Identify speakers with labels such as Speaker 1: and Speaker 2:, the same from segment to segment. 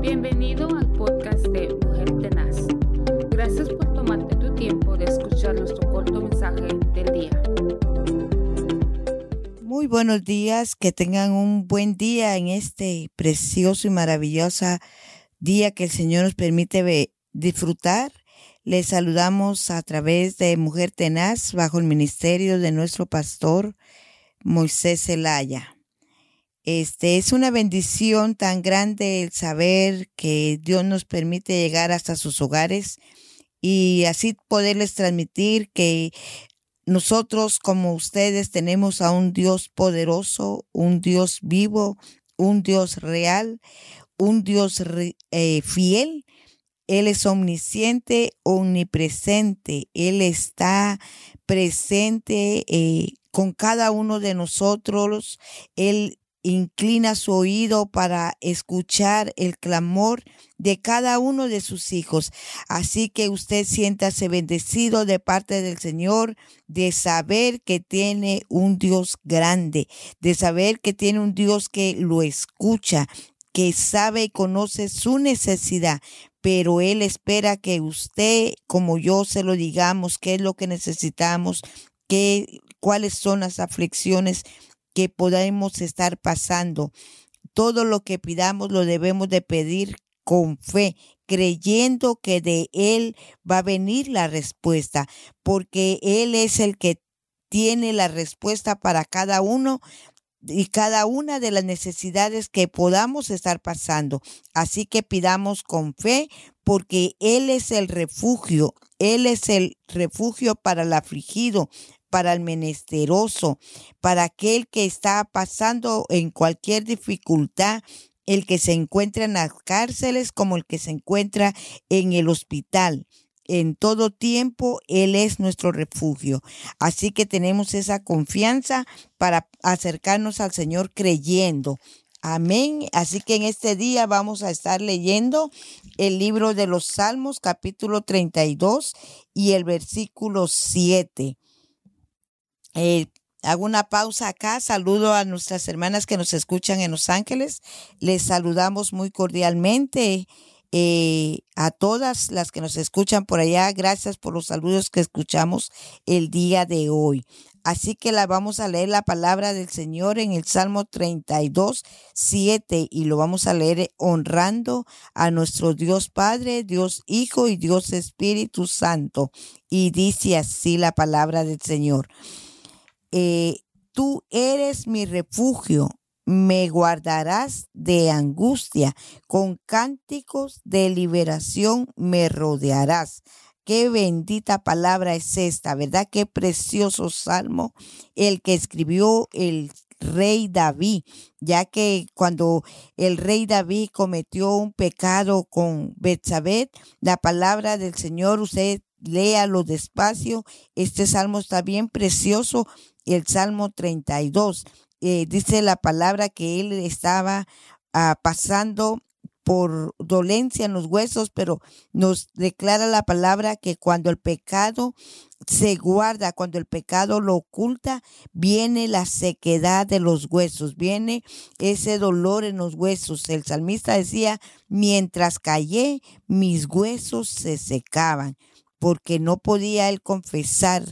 Speaker 1: Bienvenido al podcast de Mujer Tenaz. Gracias por tomarte tu tiempo de escuchar nuestro corto mensaje del día.
Speaker 2: Muy buenos días, que tengan un buen día en este precioso y maravilloso día que el Señor nos permite disfrutar. Les saludamos a través de Mujer Tenaz bajo el ministerio de nuestro pastor Moisés Zelaya. Este es una bendición tan grande el saber que Dios nos permite llegar hasta sus hogares y así poderles transmitir que nosotros como ustedes tenemos a un Dios poderoso, un Dios vivo, un Dios real, un Dios eh, fiel. Él es omnisciente, omnipresente. Él está presente eh, con cada uno de nosotros. Él inclina su oído para escuchar el clamor de cada uno de sus hijos. Así que usted siéntase bendecido de parte del Señor de saber que tiene un Dios grande, de saber que tiene un Dios que lo escucha, que sabe y conoce su necesidad, pero Él espera que usted, como yo, se lo digamos, qué es lo que necesitamos, qué, cuáles son las aflicciones que podemos estar pasando. Todo lo que pidamos lo debemos de pedir con fe, creyendo que de Él va a venir la respuesta, porque Él es el que tiene la respuesta para cada uno y cada una de las necesidades que podamos estar pasando. Así que pidamos con fe porque Él es el refugio, Él es el refugio para el afligido, para el menesteroso, para aquel que está pasando en cualquier dificultad, el que se encuentra en las cárceles como el que se encuentra en el hospital. En todo tiempo Él es nuestro refugio. Así que tenemos esa confianza para acercarnos al Señor creyendo. Amén. Así que en este día vamos a estar leyendo el libro de los Salmos capítulo 32 y el versículo 7. Eh, hago una pausa acá, saludo a nuestras hermanas que nos escuchan en Los Ángeles, les saludamos muy cordialmente. Eh, a todas las que nos escuchan por allá, gracias por los saludos que escuchamos el día de hoy. Así que la vamos a leer la palabra del Señor en el Salmo 32, 7 y lo vamos a leer honrando a nuestro Dios Padre, Dios Hijo y Dios Espíritu Santo. Y dice así la palabra del Señor. Eh, tú eres mi refugio, me guardarás de angustia, con cánticos de liberación me rodearás. Qué bendita palabra es esta, ¿verdad? Qué precioso salmo el que escribió el rey David, ya que cuando el rey David cometió un pecado con Betsabé, la palabra del Señor, usted léalo despacio, este salmo está bien precioso el Salmo 32. Eh, dice la palabra que él estaba ah, pasando por dolencia en los huesos, pero nos declara la palabra que cuando el pecado se guarda, cuando el pecado lo oculta, viene la sequedad de los huesos, viene ese dolor en los huesos. El salmista decía, mientras callé, mis huesos se secaban, porque no podía él confesar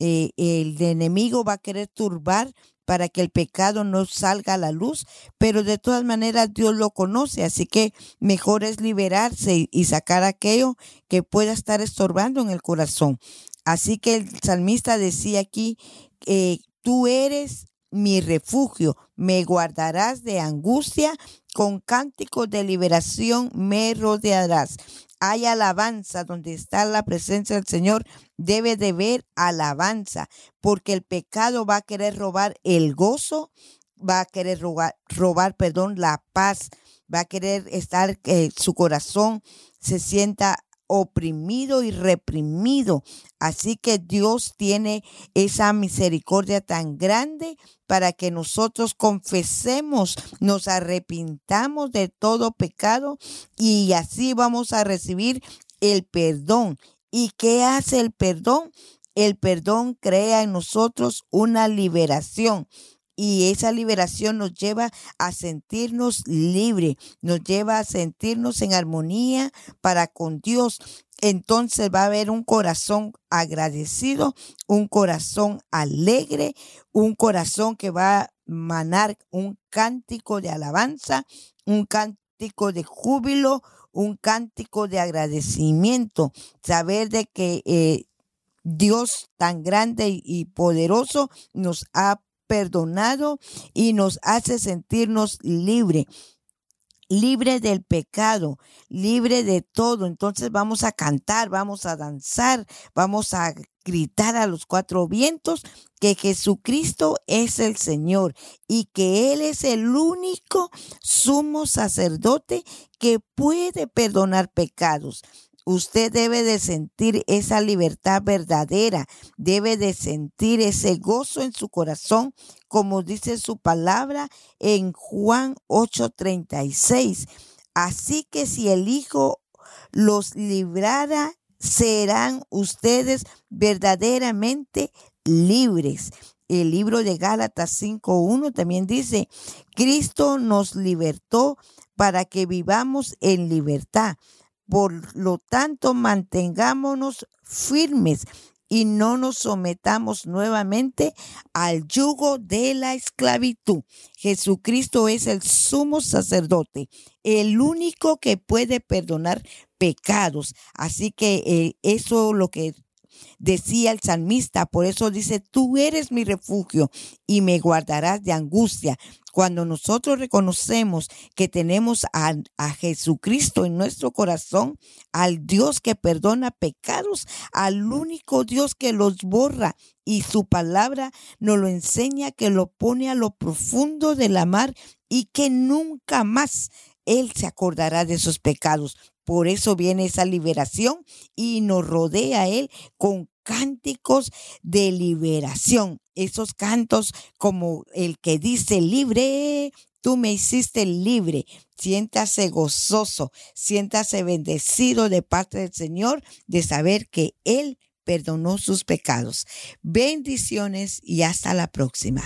Speaker 2: eh, el enemigo va a querer turbar para que el pecado no salga a la luz, pero de todas maneras Dios lo conoce, así que mejor es liberarse y sacar aquello que pueda estar estorbando en el corazón. Así que el salmista decía aquí, eh, tú eres mi refugio, me guardarás de angustia, con cánticos de liberación me rodearás hay alabanza, donde está la presencia del Señor, debe de ver alabanza, porque el pecado va a querer robar el gozo, va a querer robar, robar perdón, la paz, va a querer estar, que eh, su corazón se sienta oprimido y reprimido. Así que Dios tiene esa misericordia tan grande para que nosotros confesemos, nos arrepintamos de todo pecado y así vamos a recibir el perdón. ¿Y qué hace el perdón? El perdón crea en nosotros una liberación y esa liberación nos lleva a sentirnos libres, nos lleva a sentirnos en armonía para con Dios. Entonces va a haber un corazón agradecido, un corazón alegre, un corazón que va a manar un cántico de alabanza, un cántico de júbilo, un cántico de agradecimiento, saber de que eh, Dios tan grande y poderoso nos ha perdonado y nos hace sentirnos libre libre del pecado, libre de todo. Entonces vamos a cantar, vamos a danzar, vamos a gritar a los cuatro vientos que Jesucristo es el Señor y que Él es el único sumo sacerdote que puede perdonar pecados. Usted debe de sentir esa libertad verdadera, debe de sentir ese gozo en su corazón, como dice su palabra en Juan 8:36. Así que si el Hijo los librara, serán ustedes verdaderamente libres. El libro de Gálatas 5.1 también dice, Cristo nos libertó para que vivamos en libertad. Por lo tanto, mantengámonos firmes y no nos sometamos nuevamente al yugo de la esclavitud. Jesucristo es el sumo sacerdote, el único que puede perdonar pecados. Así que eh, eso lo que decía el salmista, por eso dice, tú eres mi refugio y me guardarás de angustia. Cuando nosotros reconocemos que tenemos a, a, Jesucristo en nuestro corazón, al Dios que perdona pecados, al único Dios que los borra y su palabra nos lo enseña, que lo pone a lo profundo de la mar y que nunca más Él se acordará de sus pecados. Por eso viene esa liberación y nos rodea Él con cánticos de liberación. Esos cantos como el que dice libre, tú me hiciste libre. Siéntase gozoso, siéntase bendecido de parte del Señor de saber que Él perdonó sus pecados. Bendiciones y hasta la próxima.